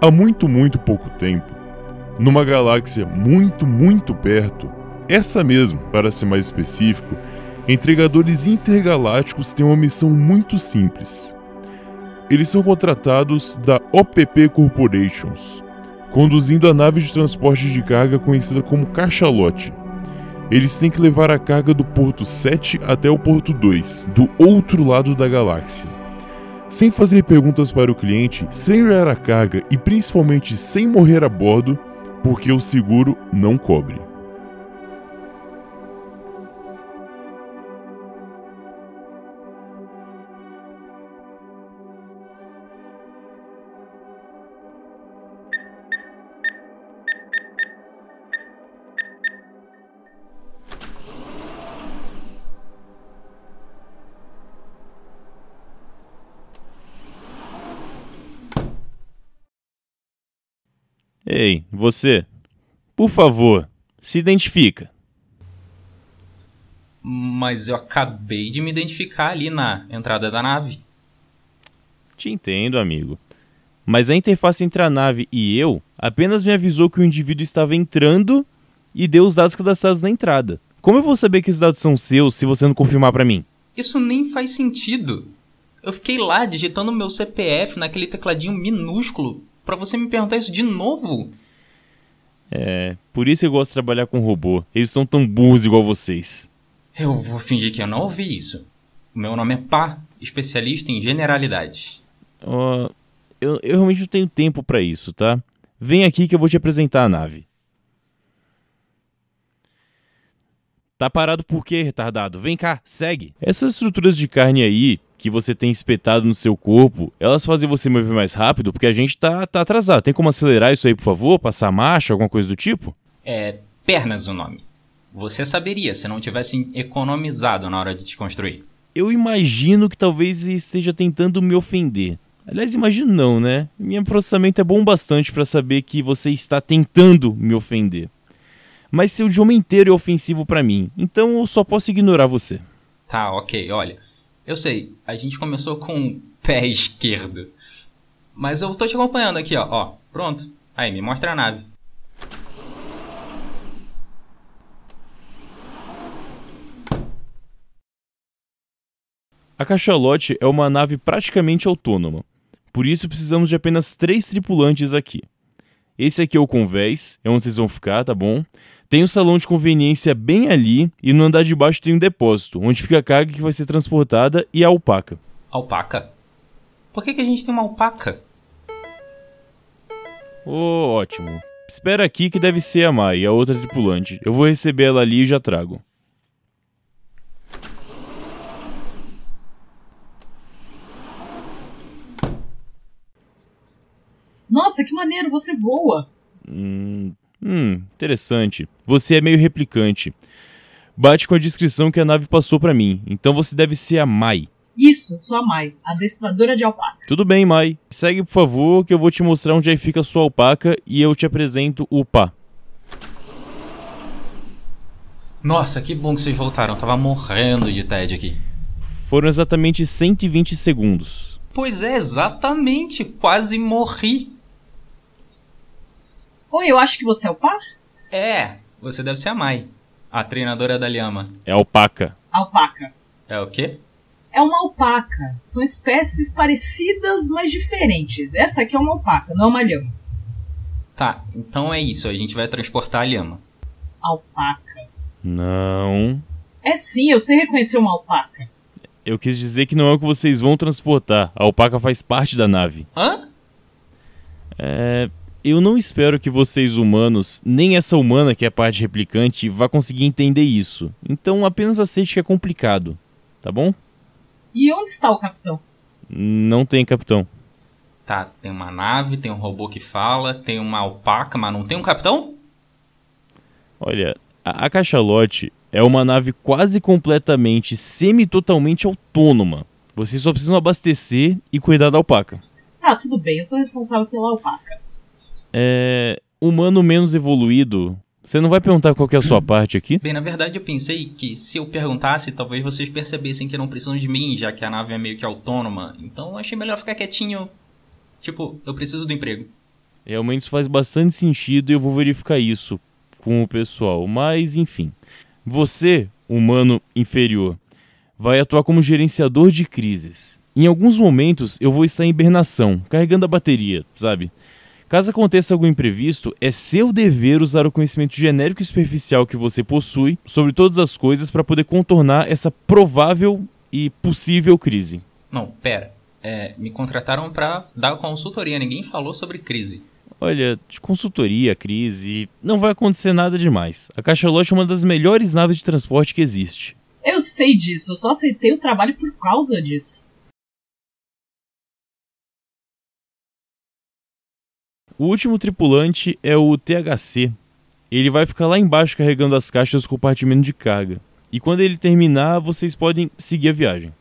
Há muito, muito pouco tempo, numa galáxia muito, muito perto, essa mesmo, para ser mais específico, entregadores intergalácticos têm uma missão muito simples. Eles são contratados da OPP Corporations, conduzindo a nave de transporte de carga conhecida como Cachalote. Eles têm que levar a carga do porto 7 até o porto 2, do outro lado da galáxia. Sem fazer perguntas para o cliente, sem olhar a carga e principalmente sem morrer a bordo, porque o seguro não cobre. Ei, você. Por favor, se identifica. Mas eu acabei de me identificar ali na entrada da nave. Te entendo, amigo. Mas a interface entre a nave e eu apenas me avisou que o indivíduo estava entrando e deu os dados cadastrados na entrada. Como eu vou saber que esses dados são seus se você não confirmar para mim? Isso nem faz sentido. Eu fiquei lá digitando meu CPF naquele tecladinho minúsculo para você me perguntar isso de novo. É, por isso eu gosto de trabalhar com robô. Eles são tão burros igual vocês. Eu vou fingir que eu não ouvi isso. O meu nome é Pá, especialista em generalidades. Uh, eu, eu realmente não tenho tempo para isso, tá? Vem aqui que eu vou te apresentar a nave. Tá parado por quê, retardado? Vem cá, segue. Essas estruturas de carne aí que você tem espetado no seu corpo, elas fazem você mover mais rápido porque a gente tá, tá atrasado. Tem como acelerar isso aí, por favor? Passar marcha, alguma coisa do tipo? É pernas o nome. Você saberia se não tivesse economizado na hora de te construir. Eu imagino que talvez esteja tentando me ofender. Aliás, imagino não, né? Meu processamento é bom bastante para saber que você está tentando me ofender. Mas seu idioma inteiro é ofensivo para mim, então eu só posso ignorar você. Tá, ok, olha. Eu sei, a gente começou com o pé esquerdo. Mas eu tô te acompanhando aqui, ó. ó. Pronto. Aí, me mostra a nave. A Cachalote é uma nave praticamente autônoma. Por isso precisamos de apenas três tripulantes aqui. Esse aqui é o convés, é onde vocês vão ficar, tá bom? Tem um salão de conveniência bem ali e no andar de baixo tem um depósito, onde fica a carga que vai ser transportada e a alpaca. Alpaca? Por que, que a gente tem uma alpaca? Oh, ótimo. Espera aqui que deve ser a Mai, a outra tripulante. Eu vou receber ela ali e já trago. Nossa, que maneiro, você voa. Hum, hum, interessante. Você é meio replicante. Bate com a descrição que a nave passou para mim. Então você deve ser a Mai. Isso, sou a Mai, adestradora de alpaca. Tudo bem, Mai. Segue, por favor, que eu vou te mostrar onde aí fica a sua alpaca e eu te apresento o Pá. Nossa, que bom que vocês voltaram. Eu tava morrendo de TED aqui. Foram exatamente 120 segundos. Pois é, exatamente. Quase morri. Oi, eu acho que você é o Pá? É, você deve ser a Mai, a treinadora da Lhama. É alpaca. Alpaca. É o quê? É uma alpaca. São espécies parecidas, mas diferentes. Essa aqui é uma alpaca, não é uma lhama. Tá, então é isso. A gente vai transportar a lhama. Alpaca. Não. É sim, eu sei reconhecer uma alpaca. Eu quis dizer que não é o que vocês vão transportar. A alpaca faz parte da nave. Hã? É. Eu não espero que vocês humanos, nem essa humana que é parte replicante, vá conseguir entender isso. Então apenas aceite que é complicado, tá bom? E onde está o capitão? Não tem capitão. Tá, tem uma nave, tem um robô que fala, tem uma alpaca, mas não tem um capitão? Olha, a, a Cachalote é uma nave quase completamente, semi-totalmente autônoma. Vocês só precisam abastecer e cuidar da alpaca. Ah, tudo bem, eu tô responsável pela alpaca. É. Humano menos evoluído. Você não vai perguntar qual é a sua parte aqui? Bem, na verdade eu pensei que se eu perguntasse, talvez vocês percebessem que não precisam de mim, já que a nave é meio que autônoma. Então eu achei melhor ficar quietinho. Tipo, eu preciso do emprego. Realmente isso faz bastante sentido e eu vou verificar isso com o pessoal. Mas, enfim. Você, humano inferior, vai atuar como gerenciador de crises. Em alguns momentos eu vou estar em hibernação, carregando a bateria, sabe? Caso aconteça algum imprevisto, é seu dever usar o conhecimento genérico e superficial que você possui sobre todas as coisas para poder contornar essa provável e possível crise. Não, pera. É, me contrataram para dar consultoria, ninguém falou sobre crise. Olha, de consultoria, crise, não vai acontecer nada demais. A Cachalote é uma das melhores naves de transporte que existe. Eu sei disso, eu só aceitei o trabalho por causa disso. O último tripulante é o THC. Ele vai ficar lá embaixo carregando as caixas do compartimento de carga. E quando ele terminar, vocês podem seguir a viagem.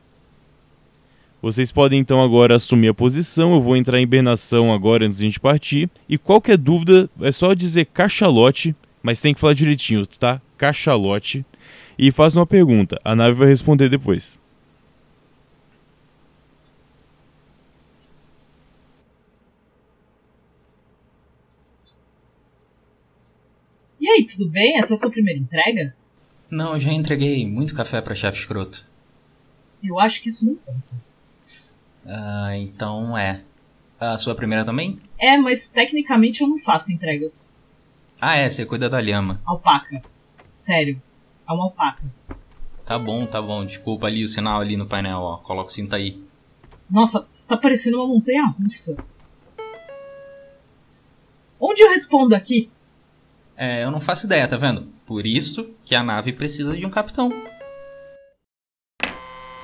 Vocês podem então agora assumir a posição. Eu vou entrar em hibernação agora antes de a gente partir. E qualquer dúvida é só dizer cachalote, mas tem que falar direitinho, tá? Cachalote. E faça uma pergunta. A nave vai responder depois. Aí, tudo bem? Essa é a sua primeira entrega? Não, eu já entreguei muito café pra chefe escroto. Eu acho que isso não conta. Ah, então é. A sua primeira também? É, mas tecnicamente eu não faço entregas. Ah, é, você cuida da lhama. Alpaca. Sério. É uma alpaca. Tá bom, tá bom. Desculpa ali o sinal ali no painel, ó. Coloca o cinto aí. Nossa, isso tá parecendo uma montanha russa. Onde eu respondo aqui? É, eu não faço ideia, tá vendo? Por isso que a nave precisa de um capitão.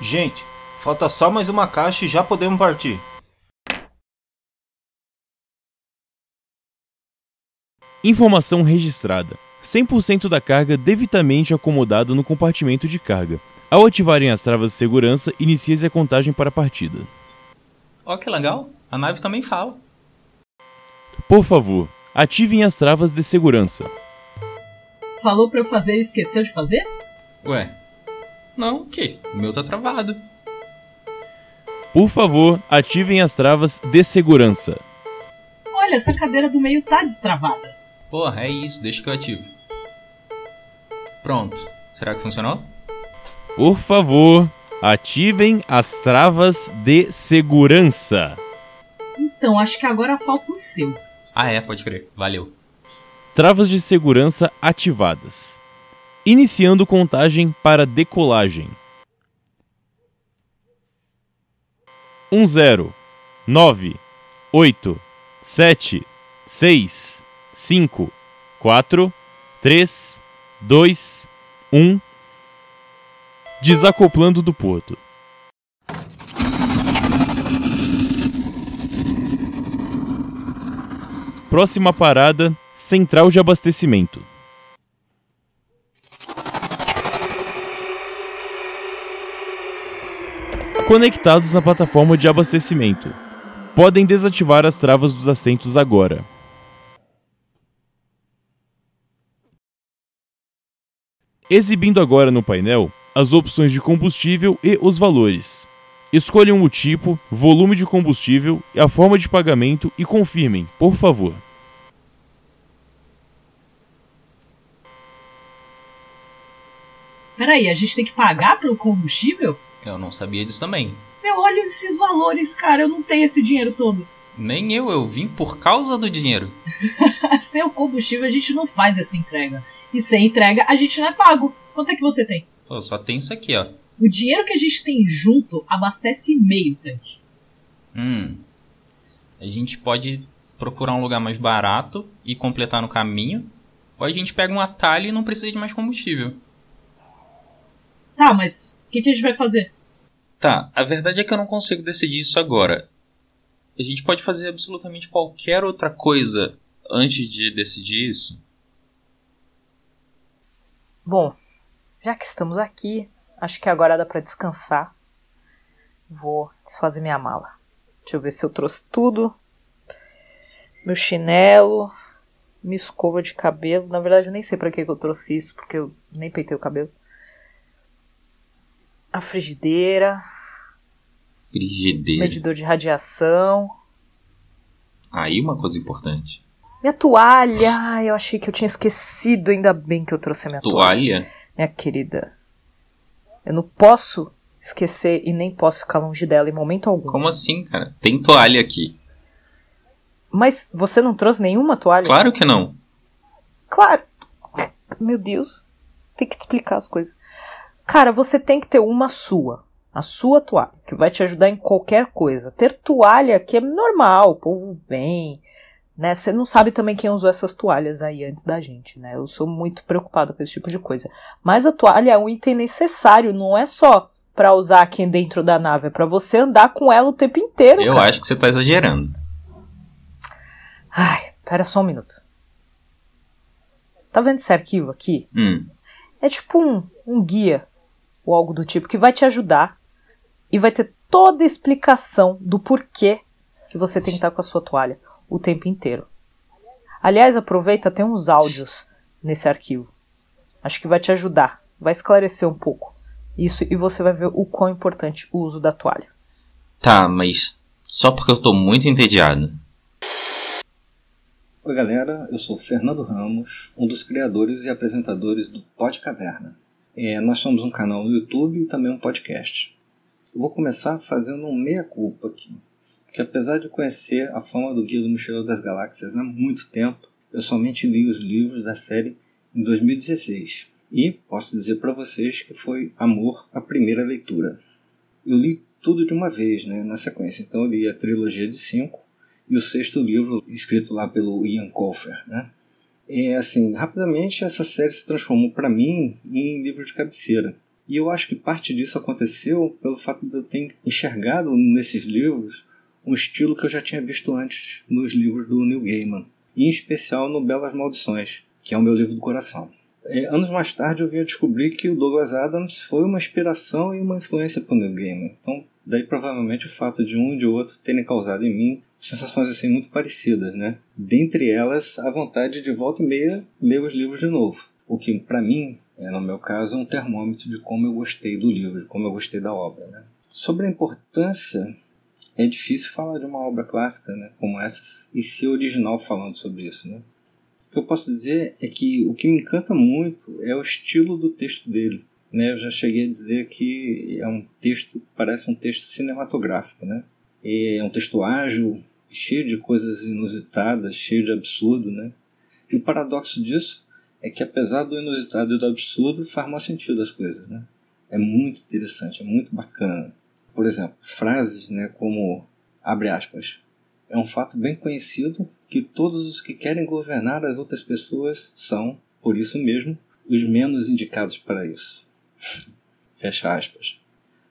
Gente, falta só mais uma caixa e já podemos partir. Informação registrada. 100% da carga devidamente acomodada no compartimento de carga. Ao ativarem as travas de segurança, inicia-se a contagem para a partida. Ó, que legal. A nave também fala. Por favor, ativem as travas de segurança. Falou pra eu fazer e esqueceu de fazer? Ué. Não, o quê? O meu tá travado. Por favor, ativem as travas de segurança. Olha, essa cadeira do meio tá destravada. Porra, é isso, deixa que eu ativo. Pronto. Será que funcionou? Por favor, ativem as travas de segurança. Então, acho que agora falta o seu. Ah, é, pode crer. Valeu. Travas de segurança ativadas. Iniciando contagem para decolagem. 1 0 9 8 7 6 5 4 3 2 1 Desacoplando do porto. Próxima parada: Central de Abastecimento. Conectados na plataforma de abastecimento. Podem desativar as travas dos assentos agora. Exibindo agora no painel as opções de combustível e os valores. Escolham o tipo, volume de combustível e a forma de pagamento e confirmem, por favor. Peraí, a gente tem que pagar pelo combustível? Eu não sabia disso também. Meu, olha esses valores, cara. Eu não tenho esse dinheiro todo. Nem eu, eu vim por causa do dinheiro. Sem o combustível a gente não faz essa entrega. E sem entrega a gente não é pago. Quanto é que você tem? Pô, só tem isso aqui, ó. O dinheiro que a gente tem junto abastece meio tanque. Hum. A gente pode procurar um lugar mais barato e completar no caminho. Ou a gente pega um atalho e não precisa de mais combustível. Tá, mas o que, que a gente vai fazer? Tá, a verdade é que eu não consigo decidir isso agora. A gente pode fazer absolutamente qualquer outra coisa antes de decidir isso. Bom, já que estamos aqui, acho que agora dá pra descansar. Vou desfazer minha mala. Deixa eu ver se eu trouxe tudo. Meu chinelo, minha escova de cabelo. Na verdade, eu nem sei que que eu trouxe isso, porque eu nem peitei o cabelo. A frigideira, Frigideira. medidor de radiação. Aí uma coisa importante. Minha toalha! Ai, eu achei que eu tinha esquecido, ainda bem que eu trouxe a minha toalha. Toalha? Minha querida. Eu não posso esquecer e nem posso ficar longe dela em momento algum. Como assim, cara? Tem toalha aqui. Mas você não trouxe nenhuma toalha? Claro que não. Claro. Meu Deus. Tem que te explicar as coisas. Cara, você tem que ter uma sua. A sua toalha, que vai te ajudar em qualquer coisa. Ter toalha que é normal, o povo vem, né? Você não sabe também quem usou essas toalhas aí antes da gente, né? Eu sou muito preocupada com esse tipo de coisa. Mas a toalha é um item necessário, não é só para usar aqui dentro da nave, é para você andar com ela o tempo inteiro. Eu cara. acho que você tá exagerando. Ai, pera só um minuto. Tá vendo esse arquivo aqui? Hum. É tipo um, um guia ou algo do tipo que vai te ajudar e vai ter toda a explicação do porquê que você tem que estar com a sua toalha o tempo inteiro. Aliás, aproveita, tem uns áudios nesse arquivo. Acho que vai te ajudar, vai esclarecer um pouco isso e você vai ver o quão importante o uso da toalha. Tá, mas só porque eu tô muito entediado. Oi galera, eu sou Fernando Ramos, um dos criadores e apresentadores do Pod Caverna. É, nós somos um canal no YouTube e também um podcast. Eu vou começar fazendo um meia-culpa aqui, porque apesar de conhecer a fama do Guia do Mochileiro das Galáxias há muito tempo, eu somente li os livros da série em 2016. E posso dizer para vocês que foi amor à primeira leitura. Eu li tudo de uma vez, né, na sequência. Então eu li a trilogia de cinco e o sexto livro escrito lá pelo Ian Colfer, né? É assim, rapidamente essa série se transformou para mim em livro de cabeceira. E eu acho que parte disso aconteceu pelo fato de eu ter enxergado nesses livros um estilo que eu já tinha visto antes nos livros do Neil Gaiman, e em especial no Belas Maldições, que é o meu livro do coração. É, anos mais tarde eu vim a descobrir que o Douglas Adams foi uma inspiração e uma influência para o Neil Gaiman. Então, daí provavelmente o fato de um e de outro terem causado em mim sensações assim muito parecidas, né? Dentre elas, a vontade de volta e meia ler os livros de novo. O que, para mim, é, no meu caso, um termômetro de como eu gostei do livro, de como eu gostei da obra, né? Sobre a importância, é difícil falar de uma obra clássica, né? Como essa, e ser original falando sobre isso, né? O que eu posso dizer é que o que me encanta muito é o estilo do texto dele. Né? Eu já cheguei a dizer que é um texto, parece um texto cinematográfico, né? É um texto ágil, cheio de coisas inusitadas, cheio de absurdo, né? E o paradoxo disso é que apesar do inusitado e do absurdo, faz mais sentido as coisas, né? É muito interessante, é muito bacana. Por exemplo, frases, né, como abre aspas. É um fato bem conhecido que todos os que querem governar as outras pessoas são, por isso mesmo, os menos indicados para isso. Fecha aspas.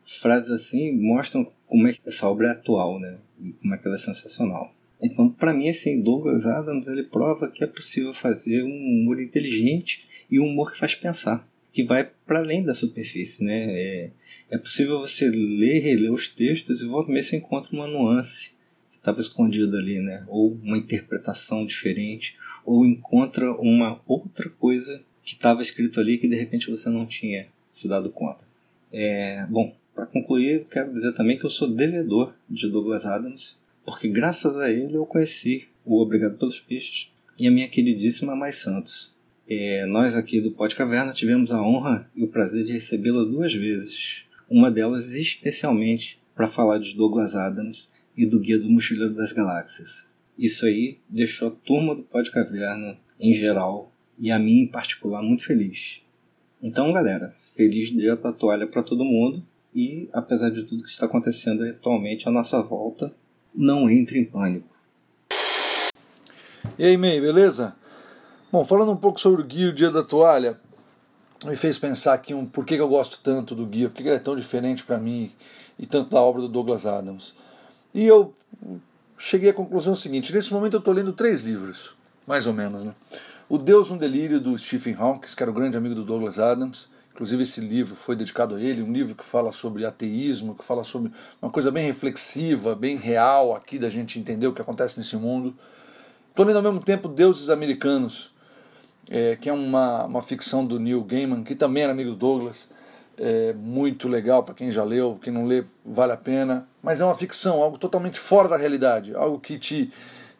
Frases assim mostram como é que essa obra é atual, né? E como é que ela é sensacional. Então, para mim, assim, Douglas Adams ele prova que é possível fazer um humor inteligente e um humor que faz pensar, que vai para além da superfície, né? É, é possível você ler reler os textos e volta meia você encontra uma nuance que estava escondida ali, né? Ou uma interpretação diferente, ou encontra uma outra coisa que estava escrito ali que de repente você não tinha se dado conta. É, bom, para concluir, quero dizer também que eu sou devedor de Douglas Adams, porque graças a ele eu conheci o Obrigado pelos Peixes e a minha queridíssima Mais Santos. É, nós aqui do Pod Caverna tivemos a honra e o prazer de recebê-la duas vezes, uma delas especialmente para falar de Douglas Adams e do Guia do Mochileiro das Galáxias. Isso aí deixou a turma do Pod Caverna em geral e a mim em particular muito feliz. Então, galera, feliz dia da toalha para todo mundo e, apesar de tudo que está acontecendo atualmente à nossa volta, não entre em pânico. E aí, May, beleza? Bom, falando um pouco sobre o guia o dia da toalha, me fez pensar aqui um por que eu gosto tanto do guia, por que ele é tão diferente para mim e tanto da obra do Douglas Adams. E eu cheguei à conclusão seguinte: nesse momento eu estou lendo três livros, mais ou menos, né? O Deus um Delírio, do Stephen Hawking, que era o grande amigo do Douglas Adams. Inclusive, esse livro foi dedicado a ele, um livro que fala sobre ateísmo, que fala sobre uma coisa bem reflexiva, bem real aqui da gente entender o que acontece nesse mundo. Estou lendo ao mesmo tempo Deuses Americanos, é, que é uma, uma ficção do Neil Gaiman, que também era amigo do Douglas. É muito legal para quem já leu, quem não lê, vale a pena. Mas é uma ficção, algo totalmente fora da realidade, algo que te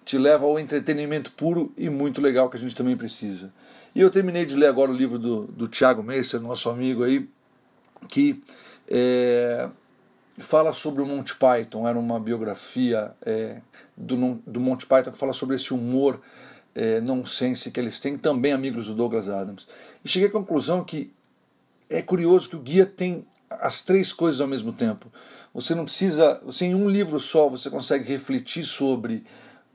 te leva ao entretenimento puro e muito legal que a gente também precisa. E eu terminei de ler agora o livro do, do Tiago Meister, nosso amigo aí, que é, fala sobre o Monty Python, era uma biografia é, do, do Monty Python que fala sobre esse humor é, nonsense que eles têm, também amigos do Douglas Adams. E cheguei à conclusão que é curioso que o guia tem as três coisas ao mesmo tempo. Você não precisa, você em um livro só você consegue refletir sobre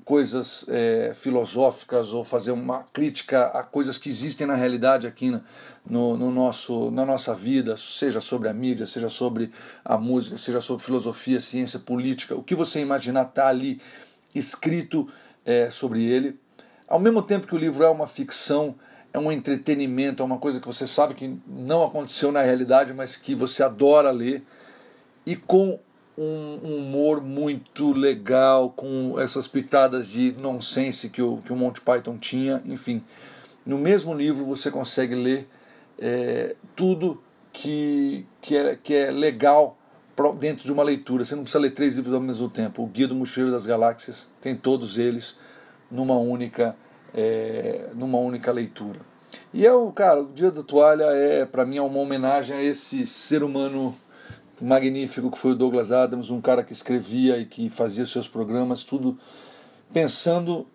coisas é, filosóficas ou fazer uma crítica a coisas que existem na realidade aqui no, no, nosso, na nossa vida, seja sobre a mídia, seja sobre a música, seja sobre filosofia, ciência, política, o que você imaginar está ali escrito é, sobre ele. Ao mesmo tempo que o livro é uma ficção, é um entretenimento, é uma coisa que você sabe que não aconteceu na realidade, mas que você adora ler, e com um humor muito legal, com essas pitadas de nonsense que o, que o Monty Python tinha, enfim. No mesmo livro você consegue ler é, tudo que, que, é, que é legal dentro de uma leitura. Você não precisa ler três livros ao mesmo tempo. O Guia do Mochileiro das Galáxias tem todos eles numa única, é, numa única leitura. E é o cara, o Dia da Toalha é para mim é uma homenagem a esse ser humano magnífico que foi o Douglas Adams, um cara que escrevia e que fazia seus programas, tudo pensando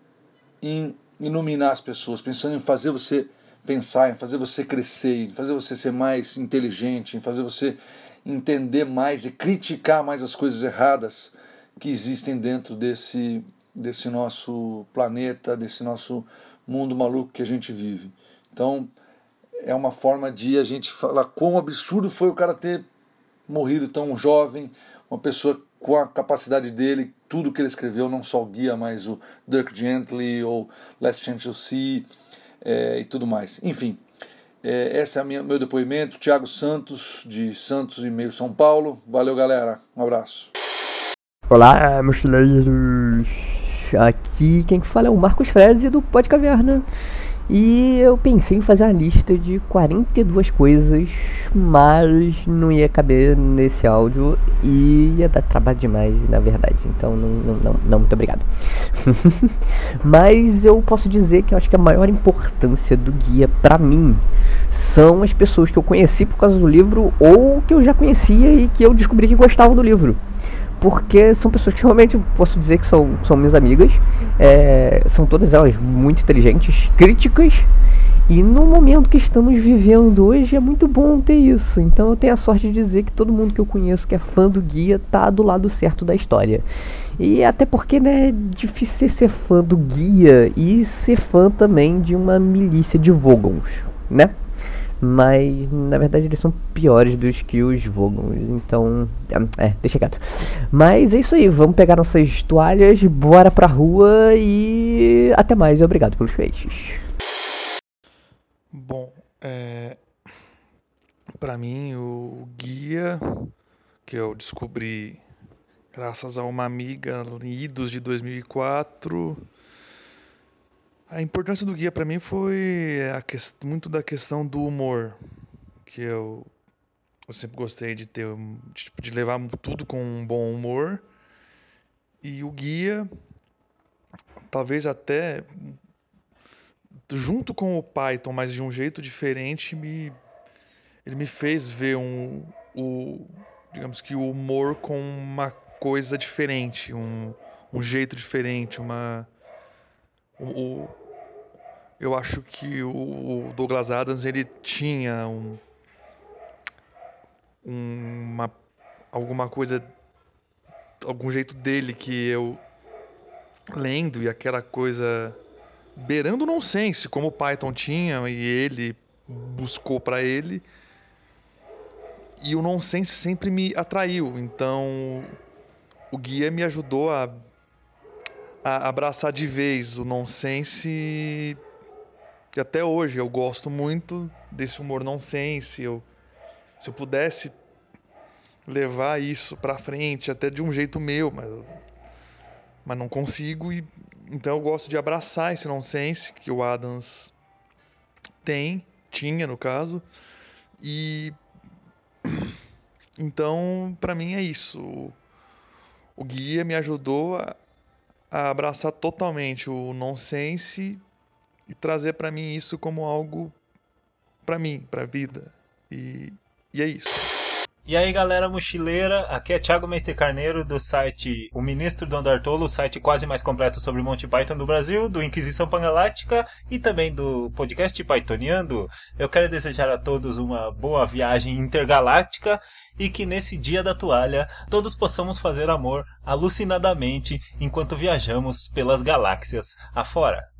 em iluminar as pessoas, pensando em fazer você pensar, em fazer você crescer, em fazer você ser mais inteligente, em fazer você entender mais e criticar mais as coisas erradas que existem dentro desse, desse nosso planeta, desse nosso mundo maluco que a gente vive. Então, é uma forma de a gente falar quão absurdo foi o cara ter morrido tão jovem, uma pessoa com a capacidade dele, tudo que ele escreveu, não só o guia, mas o Dirk Gently ou Last Chance to See é, e tudo mais. Enfim, é, esse é o meu depoimento. Tiago Santos, de Santos e Meio São Paulo. Valeu, galera. Um abraço. Olá, mochileiros. Aqui quem fala é o Marcos Freze do Pode Caverna. E eu pensei em fazer uma lista de 42 coisas, mas não ia caber nesse áudio e ia dar trabalho demais, na verdade. Então, não, não, não, não muito obrigado. mas eu posso dizer que eu acho que a maior importância do guia para mim são as pessoas que eu conheci por causa do livro ou que eu já conhecia e que eu descobri que gostavam do livro porque são pessoas que realmente posso dizer que são, são minhas amigas, é, são todas elas muito inteligentes, críticas, e no momento que estamos vivendo hoje é muito bom ter isso. Então eu tenho a sorte de dizer que todo mundo que eu conheço que é fã do guia tá do lado certo da história. E até porque né, é difícil ser fã do guia e ser fã também de uma milícia de Vogons, né? Mas na verdade eles são piores dos que os Vogons, então é, deixa quieto. Mas é isso aí, vamos pegar nossas toalhas, bora pra rua e até mais, obrigado pelos peixes. Bom, é, para mim o guia que eu descobri graças a uma amiga Idos de 2004 a importância do guia para mim foi muito da questão do humor, que eu, eu sempre gostei de ter de, de levar tudo com um bom humor. E o guia, talvez até junto com o Python, mas de um jeito diferente, me, ele me fez ver um, o, digamos que o humor com uma coisa diferente, um, um jeito diferente, uma o, eu acho que o Douglas Adams ele tinha um, uma alguma coisa algum jeito dele que eu lendo e aquela coisa beirando nonsense como o Python tinha e ele buscou para ele. E o nonsense sempre me atraiu. Então o guia me ajudou a, a abraçar de vez o nonsense que até hoje eu gosto muito desse humor nonsense. Eu, se eu pudesse levar isso para frente até de um jeito meu, mas, mas não consigo e então eu gosto de abraçar esse nonsense que o Adams tem, tinha no caso. E então, para mim é isso. O guia me ajudou a, a abraçar totalmente o nonsense e trazer para mim isso como algo para mim, para vida. E, e é isso. E aí galera mochileira, aqui é Thiago Mestre Carneiro do site O Ministro do Andartolo, o site quase mais completo sobre Monty Python do Brasil, do Inquisição Pangaláctica e também do podcast Pythoniando. Eu quero desejar a todos uma boa viagem intergaláctica e que nesse dia da toalha todos possamos fazer amor alucinadamente enquanto viajamos pelas galáxias afora.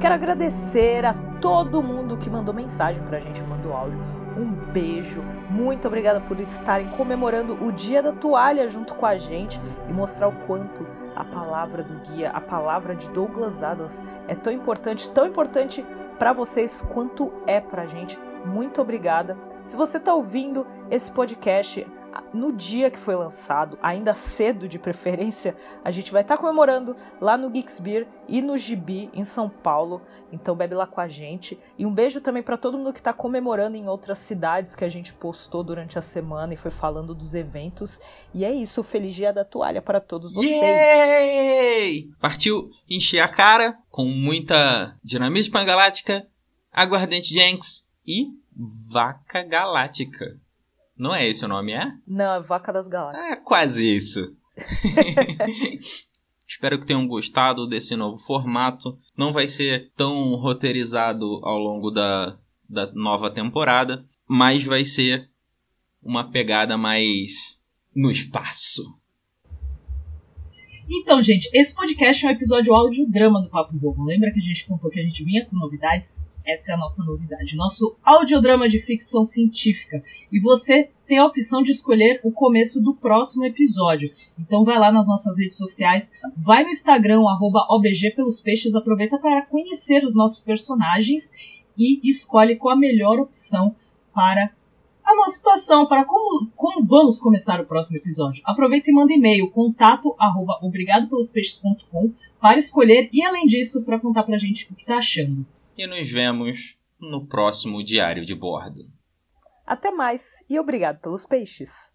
Quero agradecer a todo mundo que mandou mensagem pra gente, mandou áudio. Um beijo, muito obrigada por estarem comemorando o Dia da Toalha junto com a gente e mostrar o quanto a palavra do guia, a palavra de Douglas Adams é tão importante, tão importante para vocês quanto é pra gente. Muito obrigada. Se você está ouvindo esse podcast no dia que foi lançado, ainda cedo de preferência, a gente vai estar tá comemorando lá no Geeks Beer e no Gibi em São Paulo. Então bebe lá com a gente. E um beijo também para todo mundo que está comemorando em outras cidades que a gente postou durante a semana e foi falando dos eventos. E é isso, feliz dia da toalha para todos vocês. Yay! Partiu encher a cara com muita dinamite pangalática, aguardente Jenks e vaca galáctica. Não é esse o nome, é? Não, é Vaca das Galáxias. É quase isso. Espero que tenham gostado desse novo formato. Não vai ser tão roteirizado ao longo da, da nova temporada, mas vai ser uma pegada mais no espaço. Então, gente, esse podcast é um episódio audiodrama do Papo Vogo. Lembra que a gente contou que a gente vinha com novidades? Essa é a nossa novidade. Nosso audiodrama de ficção científica. E você tem a opção de escolher o começo do próximo episódio. Então vai lá nas nossas redes sociais, vai no Instagram, arroba OBG pelos peixes, aproveita para conhecer os nossos personagens e escolhe qual a melhor opção para a nossa situação, para como, como vamos começar o próximo episódio. Aproveita e manda e-mail, contato arroba para escolher e, além disso, para contar pra gente o que tá achando. E nos vemos no próximo Diário de Bordo. Até mais e obrigado pelos peixes.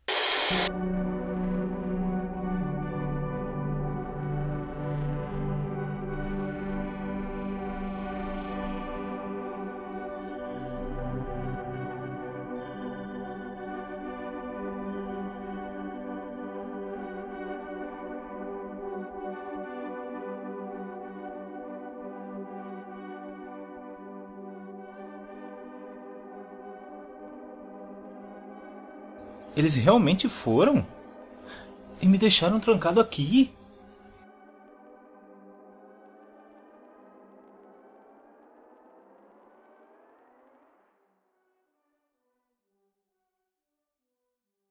Eles realmente foram? E me deixaram trancado aqui?